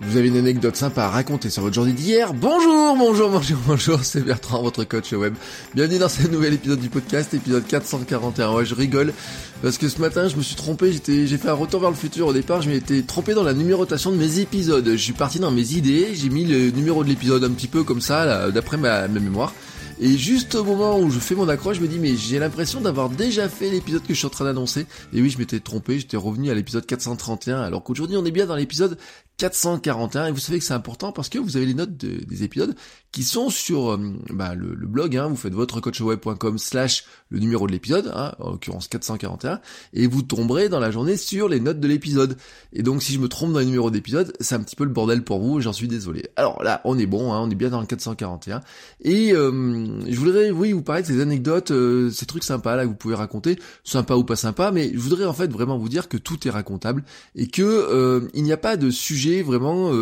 Vous avez une anecdote sympa à raconter sur votre journée d'hier Bonjour, bonjour, bonjour, bonjour, c'est Bertrand, votre coach web. Bienvenue dans ce nouvel épisode du podcast, épisode 441. Ouais, je rigole parce que ce matin, je me suis trompé, j'ai fait un retour vers le futur. Au départ, je m'étais trompé dans la numérotation de mes épisodes. Je suis parti dans mes idées, j'ai mis le numéro de l'épisode un petit peu comme ça, d'après ma mémoire. Et juste au moment où je fais mon accroche, je me dis mais j'ai l'impression d'avoir déjà fait l'épisode que je suis en train d'annoncer. Et oui, je m'étais trompé, j'étais revenu à l'épisode 431, alors qu'aujourd'hui on est bien dans l'épisode 441 et vous savez que c'est important parce que vous avez les notes des épisodes qui sont sur euh, bah, le, blog, hein, vous faites votre coachweb.com slash le numéro de l'épisode, hein, en l'occurrence 441, et vous tomberez dans la journée sur les notes de l'épisode. Et donc si je me trompe dans les numéros d'épisode, c'est un petit peu le bordel pour vous, j'en suis désolé. Alors là, on est bon, hein, on est bien dans le 441. Et euh, je voudrais, oui, vous parler de ces anecdotes, euh, ces trucs sympas là que vous pouvez raconter, sympa ou pas sympa, mais je voudrais en fait vraiment vous dire que tout est racontable et que il n'y a pas de sujet vraiment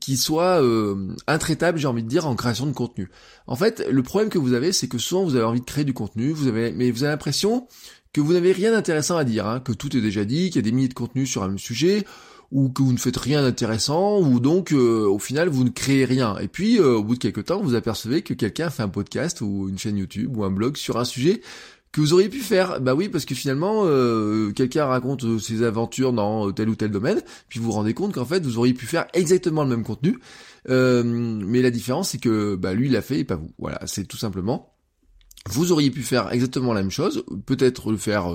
qui soit euh, intraitable, j'ai envie de dire, en création de contenu. En fait, le problème que vous avez, c'est que souvent vous avez envie de créer du contenu, vous avez, mais vous avez l'impression que vous n'avez rien d'intéressant à dire, hein, que tout est déjà dit, qu'il y a des milliers de contenus sur un même sujet, ou que vous ne faites rien d'intéressant, ou donc euh, au final vous ne créez rien. Et puis euh, au bout de quelques temps, vous apercevez que quelqu'un fait un podcast ou une chaîne YouTube ou un blog sur un sujet que vous auriez pu faire. Bah oui, parce que finalement, euh, quelqu'un raconte euh, ses aventures dans tel ou tel domaine, puis vous vous rendez compte qu'en fait, vous auriez pu faire exactement le même contenu, euh, mais la différence, c'est que bah, lui, il l'a fait et pas vous. Voilà, c'est tout simplement. Vous auriez pu faire exactement la même chose, peut-être le faire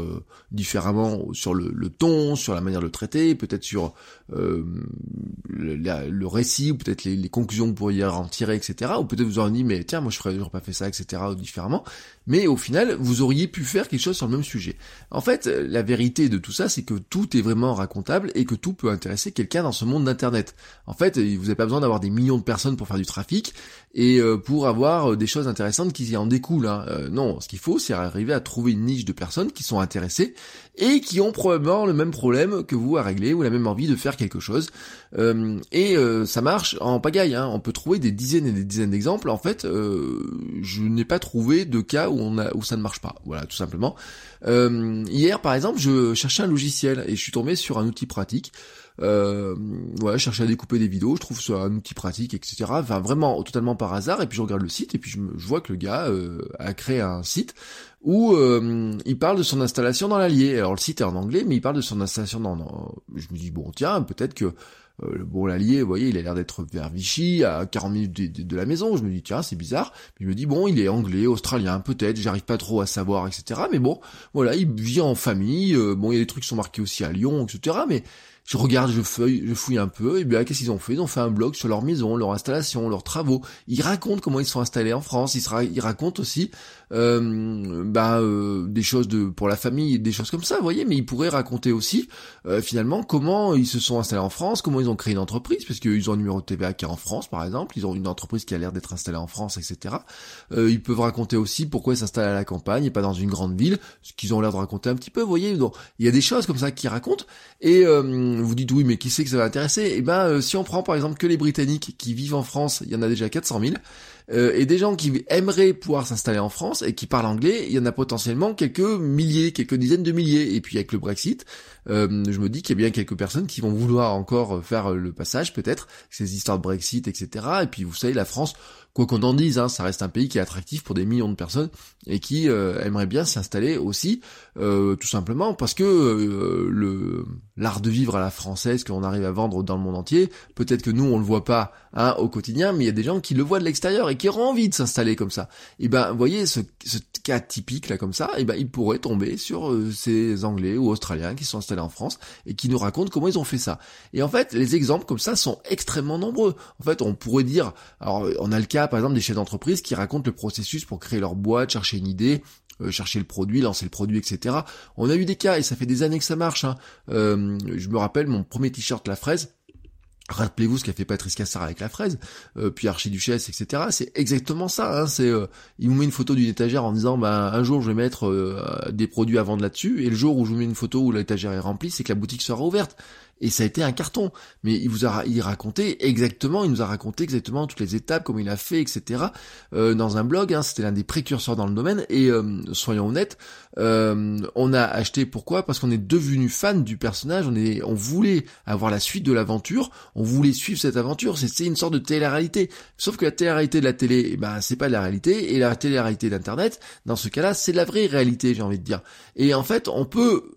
différemment sur le, le, ton, sur la manière de le traiter, peut-être sur euh, le, le, récit, ou peut-être les, les, conclusions que vous pourriez en tirer, etc. Ou peut-être vous auriez dit, mais tiens, moi je ferais pas fait ça, etc. ou différemment. Mais au final, vous auriez pu faire quelque chose sur le même sujet. En fait, la vérité de tout ça, c'est que tout est vraiment racontable et que tout peut intéresser quelqu'un dans ce monde d'Internet. En fait, vous n'avez pas besoin d'avoir des millions de personnes pour faire du trafic et euh, pour avoir euh, des choses intéressantes qui en découlent. Hein. Non, ce qu'il faut, c'est arriver à trouver une niche de personnes qui sont intéressées et qui ont probablement le même problème que vous à régler ou la même envie de faire quelque chose. Euh, et euh, ça marche en pagaille, hein. on peut trouver des dizaines et des dizaines d'exemples. En fait, euh, je n'ai pas trouvé de cas où, on a, où ça ne marche pas. Voilà, tout simplement. hier, par exemple, je cherchais un logiciel et je suis tombé sur un outil pratique. Euh, voilà, je à découper des vidéos, je trouve ça un outil pratique, etc. Enfin, vraiment, totalement par hasard. Et puis je regarde le site et puis je, je vois que le gars a créé un site où euh, il parle de son installation dans l'Allier. Alors le site est en anglais, mais il parle de son installation dans... Je me dis, bon tiens, peut-être que... Euh, bon, l'Allier, vous voyez, il a l'air d'être vers Vichy, à 40 minutes de, la maison. Je me dis, tiens, c'est bizarre. Je me dis, bon, il est anglais, australien, peut-être, j'arrive pas trop à savoir, etc. Mais bon, voilà, il vit en famille. Euh, bon, il y a des trucs qui sont marqués aussi à Lyon, etc. Mais je regarde, je feuille, je fouille un peu, et bien qu'est-ce qu'ils ont fait? Ils ont fait un blog sur leur maison, leur installation, leurs travaux. Ils racontent comment ils sont installés en France. Ils, ils racontent aussi euh, bah, euh, des choses de pour la famille, des choses comme ça, vous voyez. Mais ils pourraient raconter aussi euh, finalement comment ils se sont installés en France, comment ils ont créé une entreprise, parce qu'ils ont un numéro de TVA qui est en France, par exemple. Ils ont une entreprise qui a l'air d'être installée en France, etc. Euh, ils peuvent raconter aussi pourquoi ils s'installent à la campagne et pas dans une grande ville, ce qu'ils ont l'air de raconter un petit peu, vous voyez. Donc il y a des choses comme ça qu'ils racontent et euh, vous dites oui, mais qui sait que ça va intéresser? Eh ben, euh, si on prend par exemple que les Britanniques qui vivent en France, il y en a déjà 400 000. Euh, et des gens qui aimeraient pouvoir s'installer en France et qui parlent anglais, il y en a potentiellement quelques milliers, quelques dizaines de milliers. Et puis avec le Brexit, euh, je me dis qu'il y a bien quelques personnes qui vont vouloir encore faire le passage, peut-être, ces histoires de Brexit, etc. Et puis vous savez, la France, quoi qu'on en dise, hein, ça reste un pays qui est attractif pour des millions de personnes et qui euh, aimerait bien s'installer aussi, euh, tout simplement parce que euh, le l'art de vivre à la française qu'on arrive à vendre dans le monde entier, peut-être que nous on le voit pas hein, au quotidien, mais il y a des gens qui le voient de l'extérieur qui auront envie de s'installer comme ça. Et ben, vous voyez ce, cas typique là comme ça, et ben ils pourraient tomber sur ces Anglais ou Australiens qui sont installés en France et qui nous racontent comment ils ont fait ça. Et en fait, les exemples comme ça sont extrêmement nombreux. En fait, on pourrait dire, alors on a le cas par exemple des chefs d'entreprise qui racontent le processus pour créer leur boîte, chercher une idée, chercher le produit, lancer le produit, etc. On a eu des cas et ça fait des années que ça marche. Hein. je me rappelle mon premier t-shirt la fraise. Rappelez-vous ce qu'a fait Patrice Cassard avec la fraise, euh, puis Archiduchesse, etc. C'est exactement ça. Hein, c'est, euh, il vous met une photo d'une étagère en disant, bah, un jour je vais mettre euh, des produits à vendre là-dessus, et le jour où je vous mets une photo où l'étagère est remplie, c'est que la boutique sera ouverte et ça a été un carton. Mais il vous a il raconté exactement, il nous a raconté exactement toutes les étapes, comment il a fait, etc. Euh, dans un blog, hein, c'était l'un des précurseurs dans le domaine. Et euh, soyons honnêtes, euh, on a acheté pourquoi? Parce qu'on est devenu fan du personnage. On est, on voulait avoir la suite de l'aventure. On voulait suivre cette aventure. C'est une sorte de télé-réalité. Sauf que la télé-réalité de la télé, eh ben c'est pas la réalité. Et la télé-réalité d'Internet, dans ce cas-là, c'est la vraie réalité, j'ai envie de dire. Et en fait, on peut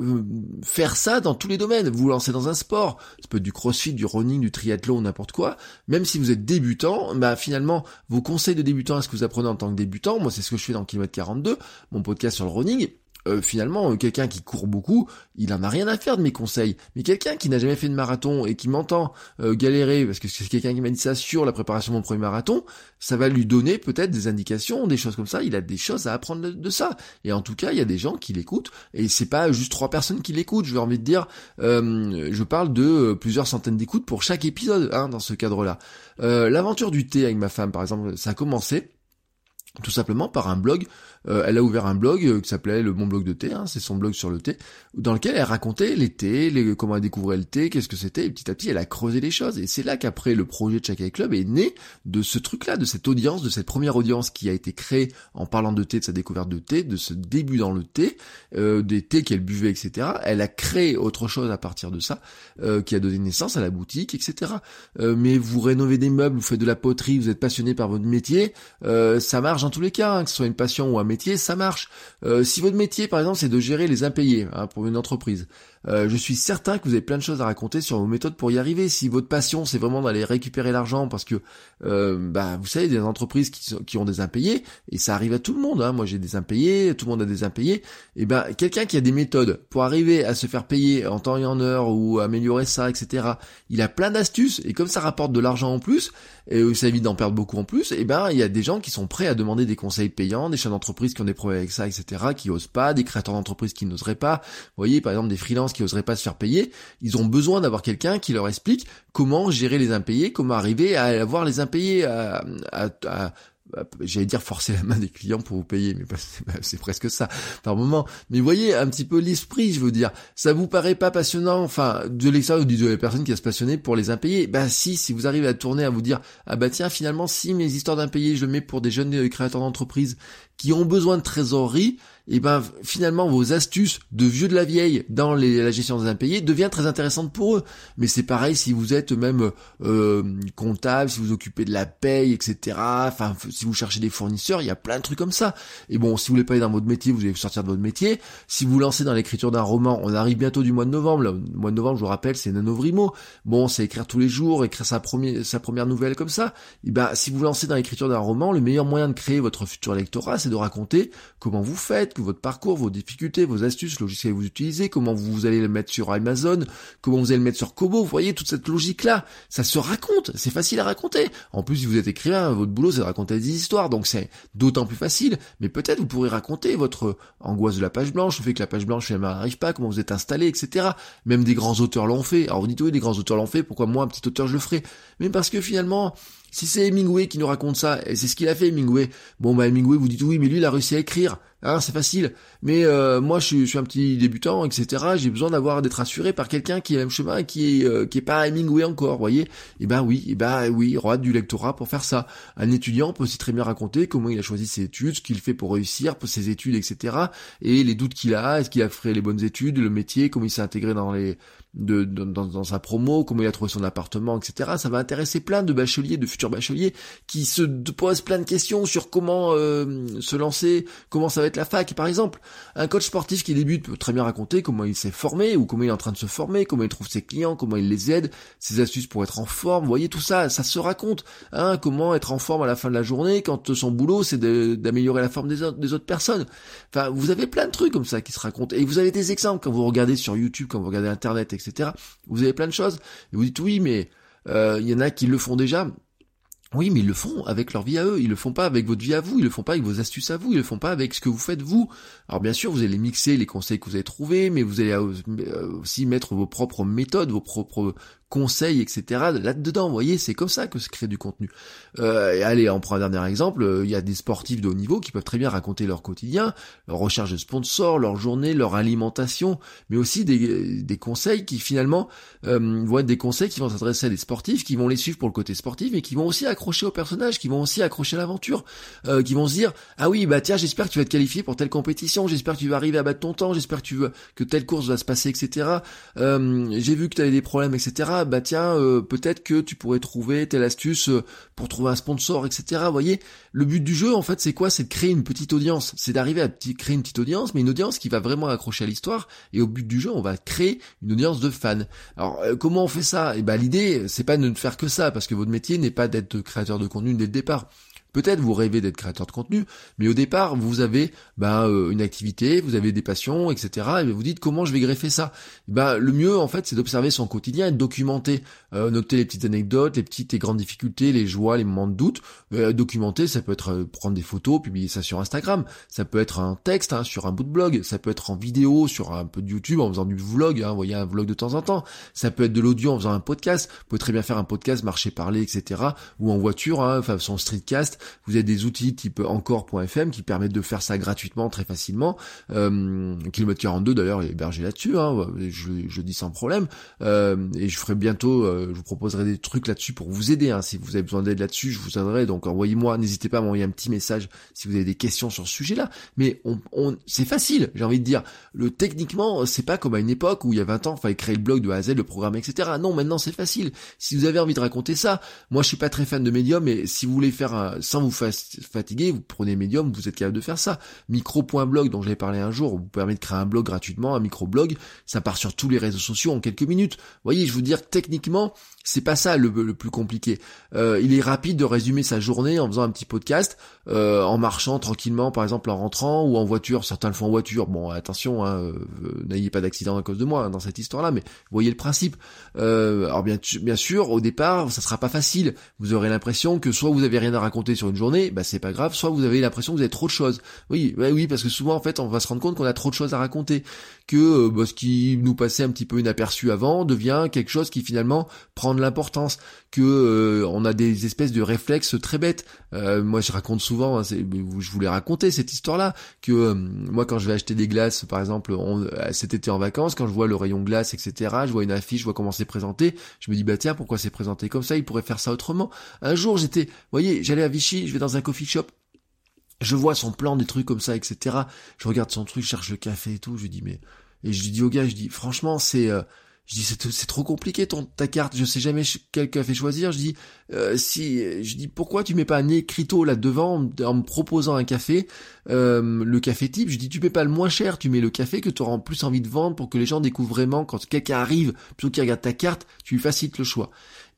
euh, faire ça dans tous les domaines. Vous vous lancez dans un sport, ça peut être du crossfit, du running, du triathlon, n'importe quoi. Même si vous êtes débutant, bah finalement, vos conseils de débutant, est-ce que vous apprenez en tant que débutant? Moi, c'est ce que je fais dans Kilomètre 42, mon podcast sur le running. Euh, finalement, euh, quelqu'un qui court beaucoup, il en a rien à faire de mes conseils. Mais quelqu'un qui n'a jamais fait de marathon et qui m'entend euh, galérer, parce que c'est quelqu'un qui m'a dit ça sur la préparation de mon premier marathon, ça va lui donner peut-être des indications, des choses comme ça. Il a des choses à apprendre de, ça. Et en tout cas, il y a des gens qui l'écoutent. Et c'est pas juste trois personnes qui l'écoutent. Je vais envie de dire, je parle de plusieurs centaines d'écoutes pour chaque épisode hein, dans ce cadre-là. L'aventure du thé avec ma femme, par exemple, ça a commencé tout simplement par un blog euh, elle a ouvert un blog euh, qui s'appelait le Bon Blog de thé, hein, c'est son blog sur le thé, dans lequel elle racontait les thés, les, comment elle découvrait le thé, qu'est-ce que c'était, et petit à petit elle a creusé les choses. Et c'est là qu'après le projet de Chakai Club est né de ce truc-là, de cette audience, de cette première audience qui a été créée en parlant de thé, de sa découverte de thé, de ce début dans le thé, euh, des thés qu'elle buvait, etc. Elle a créé autre chose à partir de ça, qui a donné naissance à la boutique, etc. mais vous rénovez des meubles, vous faites de la poterie, vous êtes passionné par votre métier, ça marche dans tous les cas, hein, que ce soit une passion ou un métier ça marche. Euh, si votre métier, par exemple, c'est de gérer les impayés hein, pour une entreprise, euh, je suis certain que vous avez plein de choses à raconter sur vos méthodes pour y arriver. Si votre passion, c'est vraiment d'aller récupérer l'argent, parce que, euh, bah, vous savez, des entreprises qui, ont des impayés, et ça arrive à tout le monde. Hein. Moi, j'ai des impayés, tout le monde a des impayés. Et ben, quelqu'un qui a des méthodes pour arriver à se faire payer en temps et en heure ou améliorer ça, etc. Il a plein d'astuces, et comme ça rapporte de l'argent en plus, et ça évite d'en perdre beaucoup en plus, et ben, il y a des gens qui sont prêts à demander des conseils payants, des chefs d'entreprise qui ont des problèmes avec ça, etc., qui osent pas, des créateurs d'entreprise qui n'oseraient pas. Vous voyez, par exemple, des freelances qui oseraient pas se faire payer, ils ont besoin d'avoir quelqu'un qui leur explique comment gérer les impayés, comment arriver à avoir les impayés, à, j'allais dire forcer la main des clients pour vous payer, mais c'est presque ça par moment. Mais voyez un petit peu l'esprit, je veux dire. Ça vous paraît pas passionnant, enfin, de l'extérieur, de la personne qui a se passionner pour les impayés. Bah si, si vous arrivez à tourner, à vous dire, ah bah tiens, finalement, si mes histoires d'impayés, je le mets pour des jeunes créateurs d'entreprise qui ont besoin de trésorerie, et ben finalement vos astuces de vieux de la vieille dans la gestion des impayés devient très intéressante pour eux. Mais c'est pareil si vous êtes même euh, comptable, si vous occupez de la paye, etc. Enfin, si vous cherchez des fournisseurs, il y a plein de trucs comme ça. Et bon, si vous voulez pas aller dans votre métier, vous allez sortir de votre métier. Si vous lancez dans l'écriture d'un roman, on arrive bientôt du mois de novembre. Le mois de novembre, je vous rappelle, c'est Nanovrimo. Bon, c'est écrire tous les jours, écrire sa première nouvelle comme ça. Et ben, si vous lancez dans l'écriture d'un roman, le meilleur moyen de créer votre futur lectorat, c'est de raconter comment vous faites, votre parcours, vos difficultés, vos astuces, logiciels que vous utilisez, comment vous allez le mettre sur Amazon, comment vous allez le mettre sur Kobo, vous voyez toute cette logique-là, ça se raconte, c'est facile à raconter. En plus, si vous êtes écrivain, votre boulot c'est de raconter des histoires, donc c'est d'autant plus facile, mais peut-être vous pourrez raconter votre angoisse de la page blanche, le fait que la page blanche finalement n'arrive pas, comment vous êtes installé, etc. Même des grands auteurs l'ont fait. Alors vous dites oui, des grands auteurs l'ont fait, pourquoi moi, un petit auteur, je le ferai? Mais parce que finalement, si c'est Hemingway qui nous raconte ça, et c'est ce qu'il a fait Hemingway, bon bah Hemingway vous dites oui mais lui il a réussi à écrire, hein, c'est facile. Mais euh, moi je suis, un petit débutant, etc. J'ai besoin d'avoir d'être assuré par quelqu'un qui a le même chemin qui est euh, qui est pas Hemingway encore, voyez. Et eh ben oui, et eh ben oui, roi du lectorat pour faire ça. Un étudiant peut aussi très bien raconter comment il a choisi ses études, ce qu'il fait pour réussir, pour ses études, etc. Et les doutes qu'il a, est-ce qu'il a fait les bonnes études, le métier, comment il s'est intégré dans les de, dans, dans, sa promo, comment il a trouvé son appartement, etc. Ça va intéresser plein de bacheliers, de futurs bacheliers, qui se posent plein de questions sur comment euh, se lancer, comment ça va être la fac. Par exemple, un coach sportif qui débute peut très bien raconter comment il s'est formé, ou comment il est en train de se former, comment il trouve ses clients, comment il les aide, ses astuces pour être en forme. Vous voyez tout ça, ça se raconte. Hein, comment être en forme à la fin de la journée quand son boulot c'est d'améliorer la forme des autres, des autres personnes. Enfin, vous avez plein de trucs comme ça qui se racontent. Et vous avez des exemples quand vous regardez sur YouTube, quand vous regardez Internet, etc. Vous avez plein de choses. Et vous dites oui, mais euh, il y en a qui le font déjà. Oui, mais ils le font avec leur vie à eux, ils le font pas avec votre vie à vous, ils le font pas avec vos astuces à vous, ils le font pas avec ce que vous faites vous. Alors bien sûr, vous allez mixer les conseils que vous avez trouvés, mais vous allez euh, aussi mettre vos propres méthodes, vos propres conseils, etc. là-dedans. Vous voyez, c'est comme ça que se crée du contenu. Euh, allez, on prend un dernier exemple. Euh, il y a des sportifs de haut niveau qui peuvent très bien raconter leur quotidien, leur recherche de sponsors, leur journée, leur alimentation, mais aussi des, des conseils qui finalement euh, vont être des conseils qui vont s'adresser à des sportifs, qui vont les suivre pour le côté sportif, mais qui vont aussi accrocher au personnage, qui vont aussi accrocher à l'aventure, euh, qui vont se dire ah oui bah tiens j'espère que tu vas te qualifier pour telle compétition, j'espère que tu vas arriver à battre ton temps, j'espère que tu veux que telle course va se passer, etc. Euh, j'ai vu que tu avais des problèmes, etc bah tiens, euh, peut-être que tu pourrais trouver telle astuce euh, pour trouver un sponsor, etc. Voyez, le but du jeu, en fait, c'est quoi? C'est de créer une petite audience. C'est d'arriver à créer une petite audience, mais une audience qui va vraiment accrocher à l'histoire. Et au but du jeu, on va créer une audience de fans. Alors, euh, comment on fait ça? Et eh ben, l'idée, c'est pas de ne faire que ça, parce que votre métier n'est pas d'être créateur de contenu dès le départ. Peut-être vous rêvez d'être créateur de contenu, mais au départ, vous avez ben, une activité, vous avez des passions, etc. Et vous dites comment je vais greffer ça? Ben, Le mieux, en fait, c'est d'observer son quotidien et de documenter. Euh, noter les petites anecdotes, les petites et grandes difficultés, les joies, les moments de doute. Euh, documenter, ça peut être euh, prendre des photos, publier ça sur Instagram. Ça peut être un texte hein, sur un bout de blog. Ça peut être en vidéo sur un peu de YouTube en faisant du vlog. Hein, vous voyez un vlog de temps en temps. Ça peut être de l'audio en faisant un podcast. Vous pouvez très bien faire un podcast, marcher, parler, etc. Ou en voiture, hein, son streetcast. Vous avez des outils type encore.fm qui permettent de faire ça gratuitement, très facilement. Euh, Kilomètre 42 d'ailleurs est hébergé là-dessus. Hein, je, je, dis sans problème. et je ferai bientôt je vous proposerai des trucs là-dessus pour vous aider. Hein. Si vous avez besoin d'aide là-dessus, je vous aiderai. Donc envoyez-moi, n'hésitez pas à m'envoyer un petit message si vous avez des questions sur ce sujet-là. Mais on, on c'est facile, j'ai envie de dire. Le techniquement, c'est pas comme à une époque où il y a 20 ans, il fallait créer le blog de A à Z, le programme, etc. Non, maintenant c'est facile. Si vous avez envie de raconter ça, moi je suis pas très fan de Medium, mais si vous voulez faire un, sans vous fatiguer, vous prenez Medium, vous êtes capable de faire ça. Micro.blog dont j'avais parlé un jour, vous permet de créer un blog gratuitement, un micro-blog, ça part sur tous les réseaux sociaux en quelques minutes. Vous voyez, je veux dire techniquement, c'est pas ça le, plus compliqué. Euh, il est rapide de résumer sa journée en faisant un petit podcast, euh, en marchant tranquillement, par exemple en rentrant ou en voiture. Certains le font en voiture. Bon, attention, hein, euh, n'ayez pas d'accident à cause de moi hein, dans cette histoire-là, mais voyez le principe. alors bien, bien sûr, au départ, ça sera pas facile. Vous aurez l'impression que soit vous avez rien à raconter sur une journée, bah c'est pas grave, soit vous avez l'impression que vous avez trop de choses. Oui, bah oui, parce que souvent en fait, on va se rendre compte qu'on a trop de choses à raconter, que bah, ce qui nous passait un petit peu inaperçu avant devient quelque chose qui finalement prend de l'importance, que euh, on a des espèces de réflexes très bêtes. Euh, moi, je raconte souvent, hein, je voulais raconter cette histoire-là, que euh, moi, quand je vais acheter des glaces, par exemple, cet été en vacances, quand je vois le rayon glace, etc., je vois une affiche, je vois comment c'est présenté, je me dis bah tiens, pourquoi c'est présenté comme ça? Il pourrait faire ça autrement. Un jour, j'étais, vous voyez, j'allais à Vichy, je vais dans un coffee shop. Je vois son plan, des trucs comme ça, etc. Je regarde son truc, je cherche le café et tout. Je dis mais et je dis au gars, je dis franchement c'est je dis c'est trop compliqué ton ta carte, je sais jamais quel café choisir. Je dis euh, si je dis pourquoi tu mets pas un écriteau là devant en me proposant un café, euh, le café type? Je dis tu mets pas le moins cher, tu mets le café que tu auras plus envie de vendre pour que les gens découvrent vraiment quand quelqu'un arrive plutôt qu'il regarde ta carte, tu lui facilites le choix.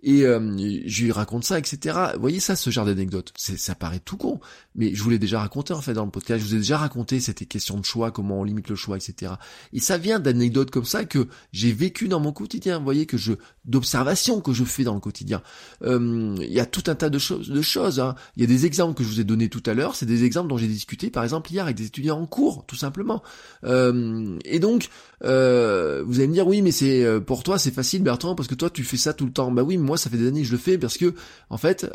Et euh, je lui raconte ça, etc. Vous voyez ça, ce genre d'anecdote. Ça paraît tout con, mais je vous l'ai déjà raconté en fait dans le podcast. Je vous ai déjà raconté cette question de choix, comment on limite le choix, etc. Et ça vient d'anecdotes comme ça que j'ai vécu dans mon quotidien. Vous voyez que je d'observation que je fais dans le quotidien. Euh, il y a tout un tas de choses. De choses hein. Il y a des exemples que je vous ai donnés tout à l'heure. C'est des exemples dont j'ai discuté, par exemple hier avec des étudiants en cours, tout simplement. Euh, et donc, euh, vous allez me dire oui, mais c'est euh, pour toi c'est facile, Bertrand, parce que toi tu fais ça tout le temps. Bah oui, moi ça fait des années que je le fais parce que en fait,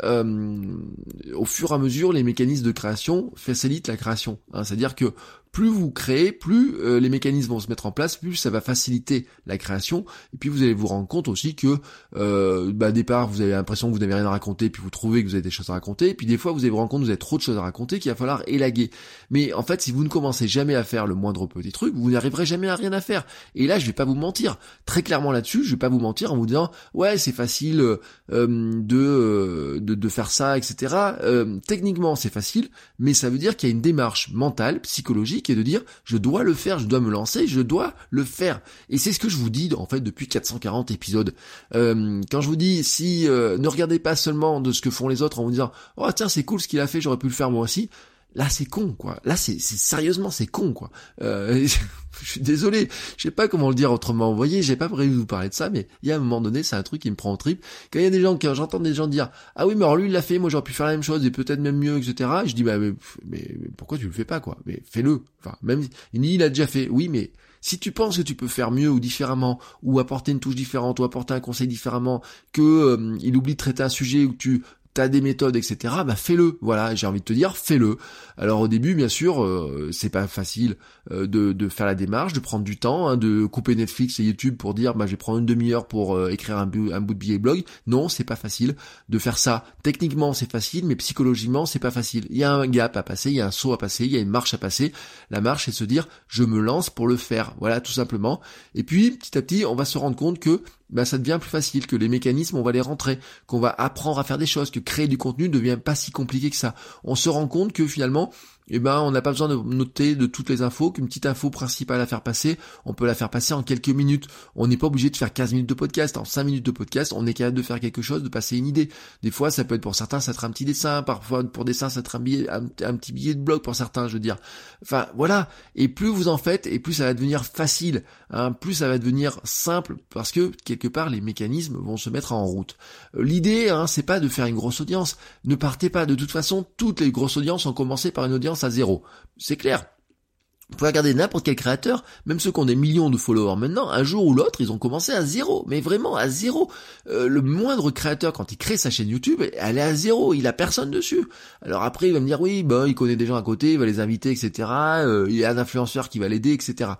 au fur et à mesure, les mécanismes de création facilitent la création. Hein. C'est-à-dire que plus vous créez, plus euh, les mécanismes vont se mettre en place, plus ça va faciliter la création. Et puis vous allez vous rendre compte aussi que, euh, bah, départ, vous avez l'impression que vous n'avez rien à raconter, puis vous trouvez que vous avez des choses à raconter. Et puis des fois, vous allez vous rendre compte que vous avez trop de choses à raconter, qu'il va falloir élaguer. Mais en fait, si vous ne commencez jamais à faire le moindre petit truc, vous n'arriverez jamais à rien à faire. Et là, je vais pas vous mentir. Très clairement là-dessus, je vais pas vous mentir en vous disant, ouais, c'est facile euh, de, de, de faire ça, etc. techniquement, c'est facile, mais ça veut dire qu'il y a une démarche mentale, psychologique et de dire je dois le faire, je dois me lancer, je dois le faire. Et c'est ce que je vous dis en fait depuis 440 épisodes. Euh, quand je vous dis si euh, ne regardez pas seulement de ce que font les autres en vous disant oh tiens c'est cool ce qu'il a fait, j'aurais pu le faire moi aussi. Là, c'est con, quoi. Là, c'est sérieusement, c'est con, quoi. Euh, je suis désolé, je sais pas comment le dire autrement. Vous voyez, j'ai pas prévu de vous parler de ça, mais il y a un moment donné, c'est un truc qui me prend en trip. Quand il y a des gens, quand j'entends des gens dire, ah oui, mais alors lui, il l'a fait, moi j'aurais pu faire la même chose et peut-être même mieux, etc. Je dis, bah, mais, pourquoi tu le fais pas, quoi? Mais fais-le. Enfin, même, il a déjà fait. Oui, mais si tu penses que tu peux faire mieux ou différemment, ou apporter une touche différente, ou apporter un conseil différemment, que euh, il oublie de traiter un sujet où tu t'as des méthodes, etc., bah fais-le. Voilà, j'ai envie de te dire, fais-le. Alors au début, bien sûr, euh, c'est pas facile euh, de, de, faire la démarche, de prendre du temps, hein, de couper Netflix et YouTube pour dire, bah je vais prendre une demi-heure pour euh, écrire un, un, bout de billet blog. Non, c'est pas facile de faire ça. Techniquement, c'est facile, mais psychologiquement, c'est pas facile. Il y a un gap à passer, il y a un saut à passer, il y a une marche à passer. La marche, c'est de se dire, je me lance pour le faire. Voilà, tout simplement. Et puis, petit à petit, on va se rendre compte que ben ça devient plus facile, que les mécanismes, on va les rentrer, qu'on va apprendre à faire des choses, que créer du contenu ne devient pas si compliqué que ça. On se rend compte que finalement, eh ben on n'a pas besoin de noter de toutes les infos, qu'une petite info principale à faire passer, on peut la faire passer en quelques minutes. On n'est pas obligé de faire 15 minutes de podcast, en 5 minutes de podcast, on est capable de faire quelque chose, de passer une idée. Des fois, ça peut être pour certains, ça être un petit dessin, parfois pour dessin, ça être un, billet, un, petit billet de blog pour certains, je veux dire. Enfin, voilà. Et plus vous en faites, et plus ça va devenir facile, hein, plus ça va devenir simple, parce que quelque part, les mécanismes vont se mettre en route. Euh, l'idée, hein, c'est pas de faire une grosse audience. Ne partez pas. De toute façon, toutes les grosses audiences ont commencé par une audience C'est clair. Vous pouvez regarder n'importe quel créateur, même ceux qui ont des millions de followers maintenant, un jour ou l'autre, ils ont commencé à zéro, mais vraiment à zéro. Euh, le moindre créateur, quand il crée sa chaîne YouTube, elle est à zéro, il a personne dessus. Alors après, il va me dire, oui, ben, il connaît des gens à côté, il va les inviter, etc. Euh, il y a un influenceur qui va l'aider, etc.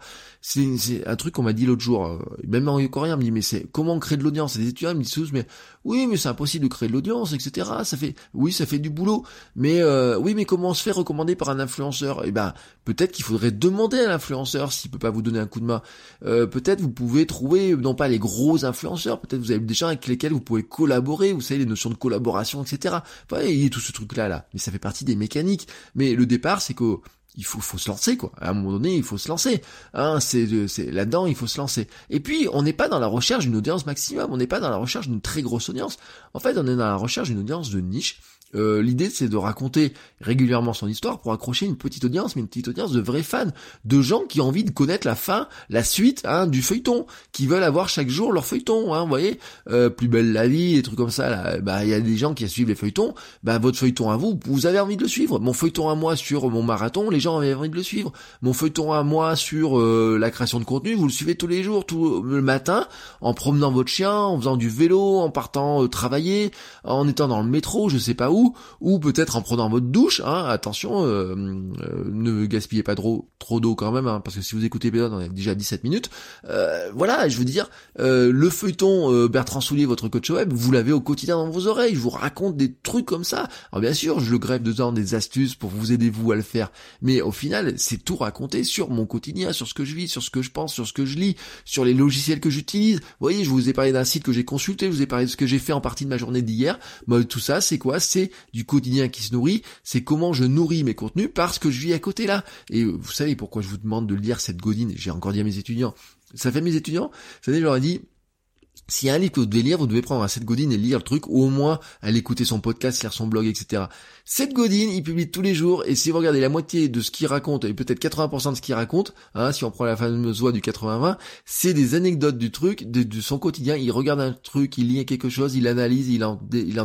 C'est un truc qu'on m'a dit l'autre jour, euh, même en coréen, me dit, mais c'est comment créer de l'audience? Les étudiants me disent mais oui, mais c'est impossible de créer de l'audience, etc. Ça fait, oui, ça fait du boulot, mais oui, mais comment on se fait recommander par un influenceur? Eh ben, peut-être qu'il faudrait demandez à l'influenceur s'il peut pas vous donner un coup de main. Euh, peut-être vous pouvez trouver, non pas les gros influenceurs, peut-être vous avez des gens avec lesquels vous pouvez collaborer, vous savez, les notions de collaboration, etc. Enfin, il y a tout ce truc-là, là. Mais ça fait partie des mécaniques. Mais le départ, c'est que il faut, se lancer quoi. À un moment donné, il faut se lancer. Hein, c'est, c'est là-dedans, il faut se lancer. Et puis, on n'est pas dans la recherche d'une audience maximum. On n'est pas dans la recherche d'une très grosse audience. En fait, on est dans la recherche d'une audience de niche euh, l'idée c'est de raconter régulièrement son histoire pour accrocher une petite audience, mais une petite audience de vrais fans, de gens qui ont envie de connaître la fin, la suite hein, du feuilleton, qui veulent avoir chaque jour leur feuilleton, hein, vous voyez, euh, plus belle la vie, des trucs comme ça. Bah il y a des gens qui suivent les feuilletons, bah votre feuilleton à vous, vous avez envie de le suivre. Mon feuilleton à moi sur mon marathon, les gens avaient envie de le suivre. Mon feuilleton à moi sur euh, la création de contenu, vous le suivez tous les jours, tout le matin, en promenant votre chien, en faisant du vélo, en partant travailler, en étant dans le métro, je sais pas où ou peut-être en prenant votre douche. Hein, attention, euh, euh, ne gaspillez pas trop, trop d'eau quand même, hein, parce que si vous écoutez l'épisode, on est déjà 17 minutes. Euh, voilà, je veux dire, le feuilleton Bertrand Soulier, votre coach web, vous l'avez au quotidien dans vos oreilles. Je vous raconte des trucs comme ça. Alors bien sûr, je le grève dedans des astuces pour vous aider vous à le faire, mais au final, c'est tout raconté sur mon quotidien, sur ce que je vis, sur ce que je pense, sur ce que je lis, sur les logiciels que j'utilise. Vous voyez, je vous ai parlé d'un site que j'ai consulté, je vous ai parlé de ce que j'ai fait en partie de ma journée d'hier. Bah, tout ça, c'est quoi? C'est du quotidien qui se nourrit, c'est comment je nourris mes contenus parce que je vis à côté là. Et vous savez pourquoi je vous demande de lire cette godine J'ai encore dit à mes étudiants, ça fait mes étudiants, vous savez, je leur ai dit, s'il y a un livre que vous devez lire, vous devez prendre un Seth Godin et lire le truc, ou au moins aller écouter son podcast, lire son blog, etc. Seth Godin, il publie tous les jours, et si vous regardez la moitié de ce qu'il raconte, et peut-être 80% de ce qu'il raconte, hein, si on prend la fameuse voix du 80-20, c'est des anecdotes du truc, de, son quotidien, il regarde un truc, il lit quelque chose, il analyse, il en,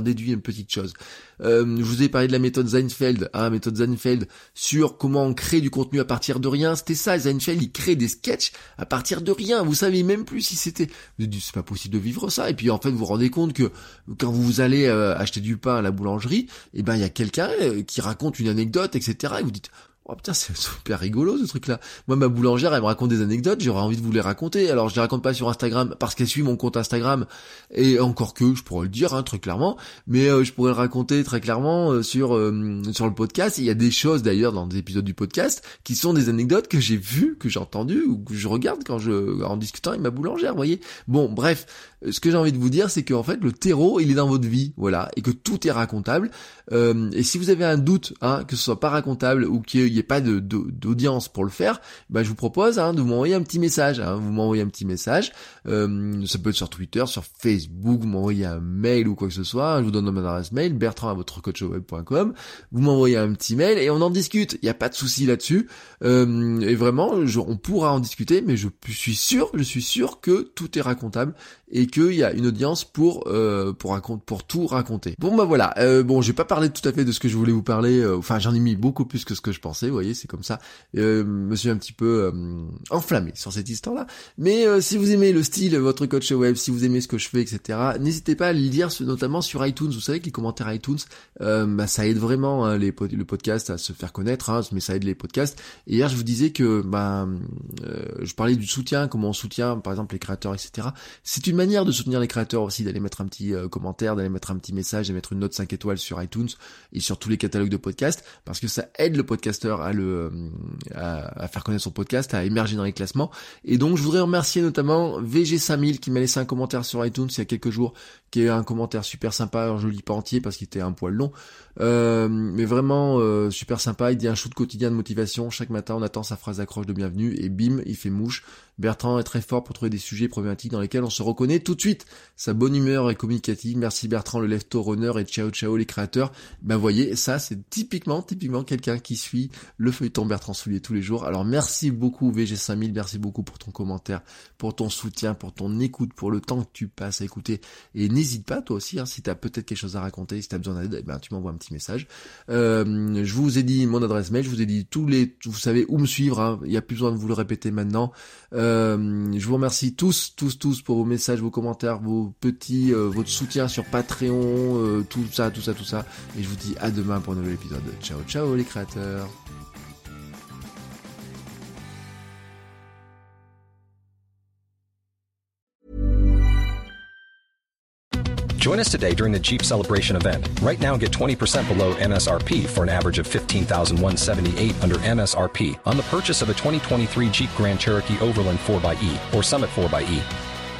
déduit une petite chose. Euh, je vous ai parlé de la méthode Seinfeld, hein, méthode Seinfeld, sur comment on crée du contenu à partir de rien. C'était ça, Seinfeld, il crée des sketchs à partir de rien. Vous savez même plus si c'était... C'est pas possible de vivre ça. Et puis en fait, vous vous rendez compte que quand vous allez euh, acheter du pain à la boulangerie, et eh ben il y a euh, qui raconte une anecdote, etc. Et vous dites, Oh putain, c'est super rigolo ce truc-là. Moi, ma boulangère, elle me raconte des anecdotes, j'aurais envie de vous les raconter. Alors, je les raconte pas sur Instagram parce qu'elle suit mon compte Instagram, et encore que, je pourrais le dire hein, très clairement, mais euh, je pourrais le raconter très clairement euh, sur euh, sur le podcast. il y a des choses d'ailleurs dans des épisodes du podcast qui sont des anecdotes que j'ai vues, que j'ai entendues ou que je regarde quand je en discutant avec ma boulangère, voyez. Bon, bref, ce que j'ai envie de vous dire, c'est qu'en fait, le terreau, il est dans votre vie, voilà, et que tout est racontable. et si vous avez un doute, hein, que ce soit pas racontable ou qu'il n'y ait pas de, d'audience pour le faire, bah, je vous propose hein, de m'envoyer un petit message. Hein. Vous m'envoyez un petit message. Euh, ça peut être sur Twitter, sur Facebook, vous m'envoyez un mail ou quoi que ce soit. Je vous donne mon adresse mail, bertrand à votre coachweb.com. Vous m'envoyez un petit mail et on en discute. Il n'y a pas de souci là-dessus. Euh, et vraiment, on pourra en discuter, mais je suis sûr, je suis sûr que tout est racontable et qu'il y a une audience pour euh, pour pour tout raconter. Bon bah voilà. Euh, bon, j'ai pas parlé tout à fait de ce que je voulais vous parler. Euh, enfin, j'en ai mis beaucoup plus que ce que je pensais. Vous voyez, c'est comme ça. Euh, me suis un petit peu euh, enflammé sur cette histoire-là. Mais si vous aimez le style, votre coach web, si vous aimez ce que je fais, etc. N'hésitez pas à lire, notamment sur iTunes. Vous savez que les commentaires iTunes, bah, ça aide vraiment hein, les le podcast à se faire connaître, hein, mais ça aide les podcasts. Hier, je vous disais que bah, je parlais du soutien, comment on soutient, par exemple, les créateurs, etc. C'est une manière de soutenir les créateurs aussi, d'aller mettre un petit euh, commentaire, d'aller mettre un petit message, de mettre une note 5 étoiles sur iTunes et sur tous les catalogues de podcasts, parce que ça aide le podcasteur à le euh, à, faire connaître son podcast, à émerger dans les classements. Et donc je voudrais remercier notamment VG5000 qui m'a laissé un commentaire sur iTunes il y a quelques jours, qui est un commentaire super sympa, alors je lis pas entier parce qu'il était un poil long, euh, mais vraiment super sympa. Il dit un shoot quotidien de motivation. Chaque matin, on attend sa phrase d'accroche de bienvenue et bim, il fait mouche. Bertrand est très fort pour trouver des sujets problématiques dans lesquels on se reconnaît tout de suite. Sa bonne humeur est communicative. Merci Bertrand, le lefto runner et ciao ciao les créateurs. Ben voyez, ça c'est typiquement, typiquement quelqu'un qui suit le feuilleton Bertrand Soulier tous les jours. Alors merci beaucoup VG5000, merci beaucoup pour ton commentaire, pour ton soutien, pour ton écoute, pour le temps que tu passes à écouter. Et n'hésite pas toi aussi, hein, si tu as peut-être quelque chose à raconter, si tu as besoin d'aide, eh ben, tu m'envoies un petit message. Euh, je vous ai dit mon adresse mail, je vous ai dit tous les, vous savez où me suivre, hein. il n'y a plus besoin de vous le répéter maintenant. Euh, je vous remercie tous, tous, tous pour vos messages, vos commentaires, vos petits, euh, votre soutien sur Patreon, euh, tout ça, tout ça, tout ça. Et je vous dis à demain pour un nouvel épisode. Ciao, ciao les créateurs. Join us today during the Jeep Celebration event. Right now, get 20% below MSRP for an average of 15178 under MSRP on the purchase of a 2023 Jeep Grand Cherokee Overland 4xE or Summit 4xE.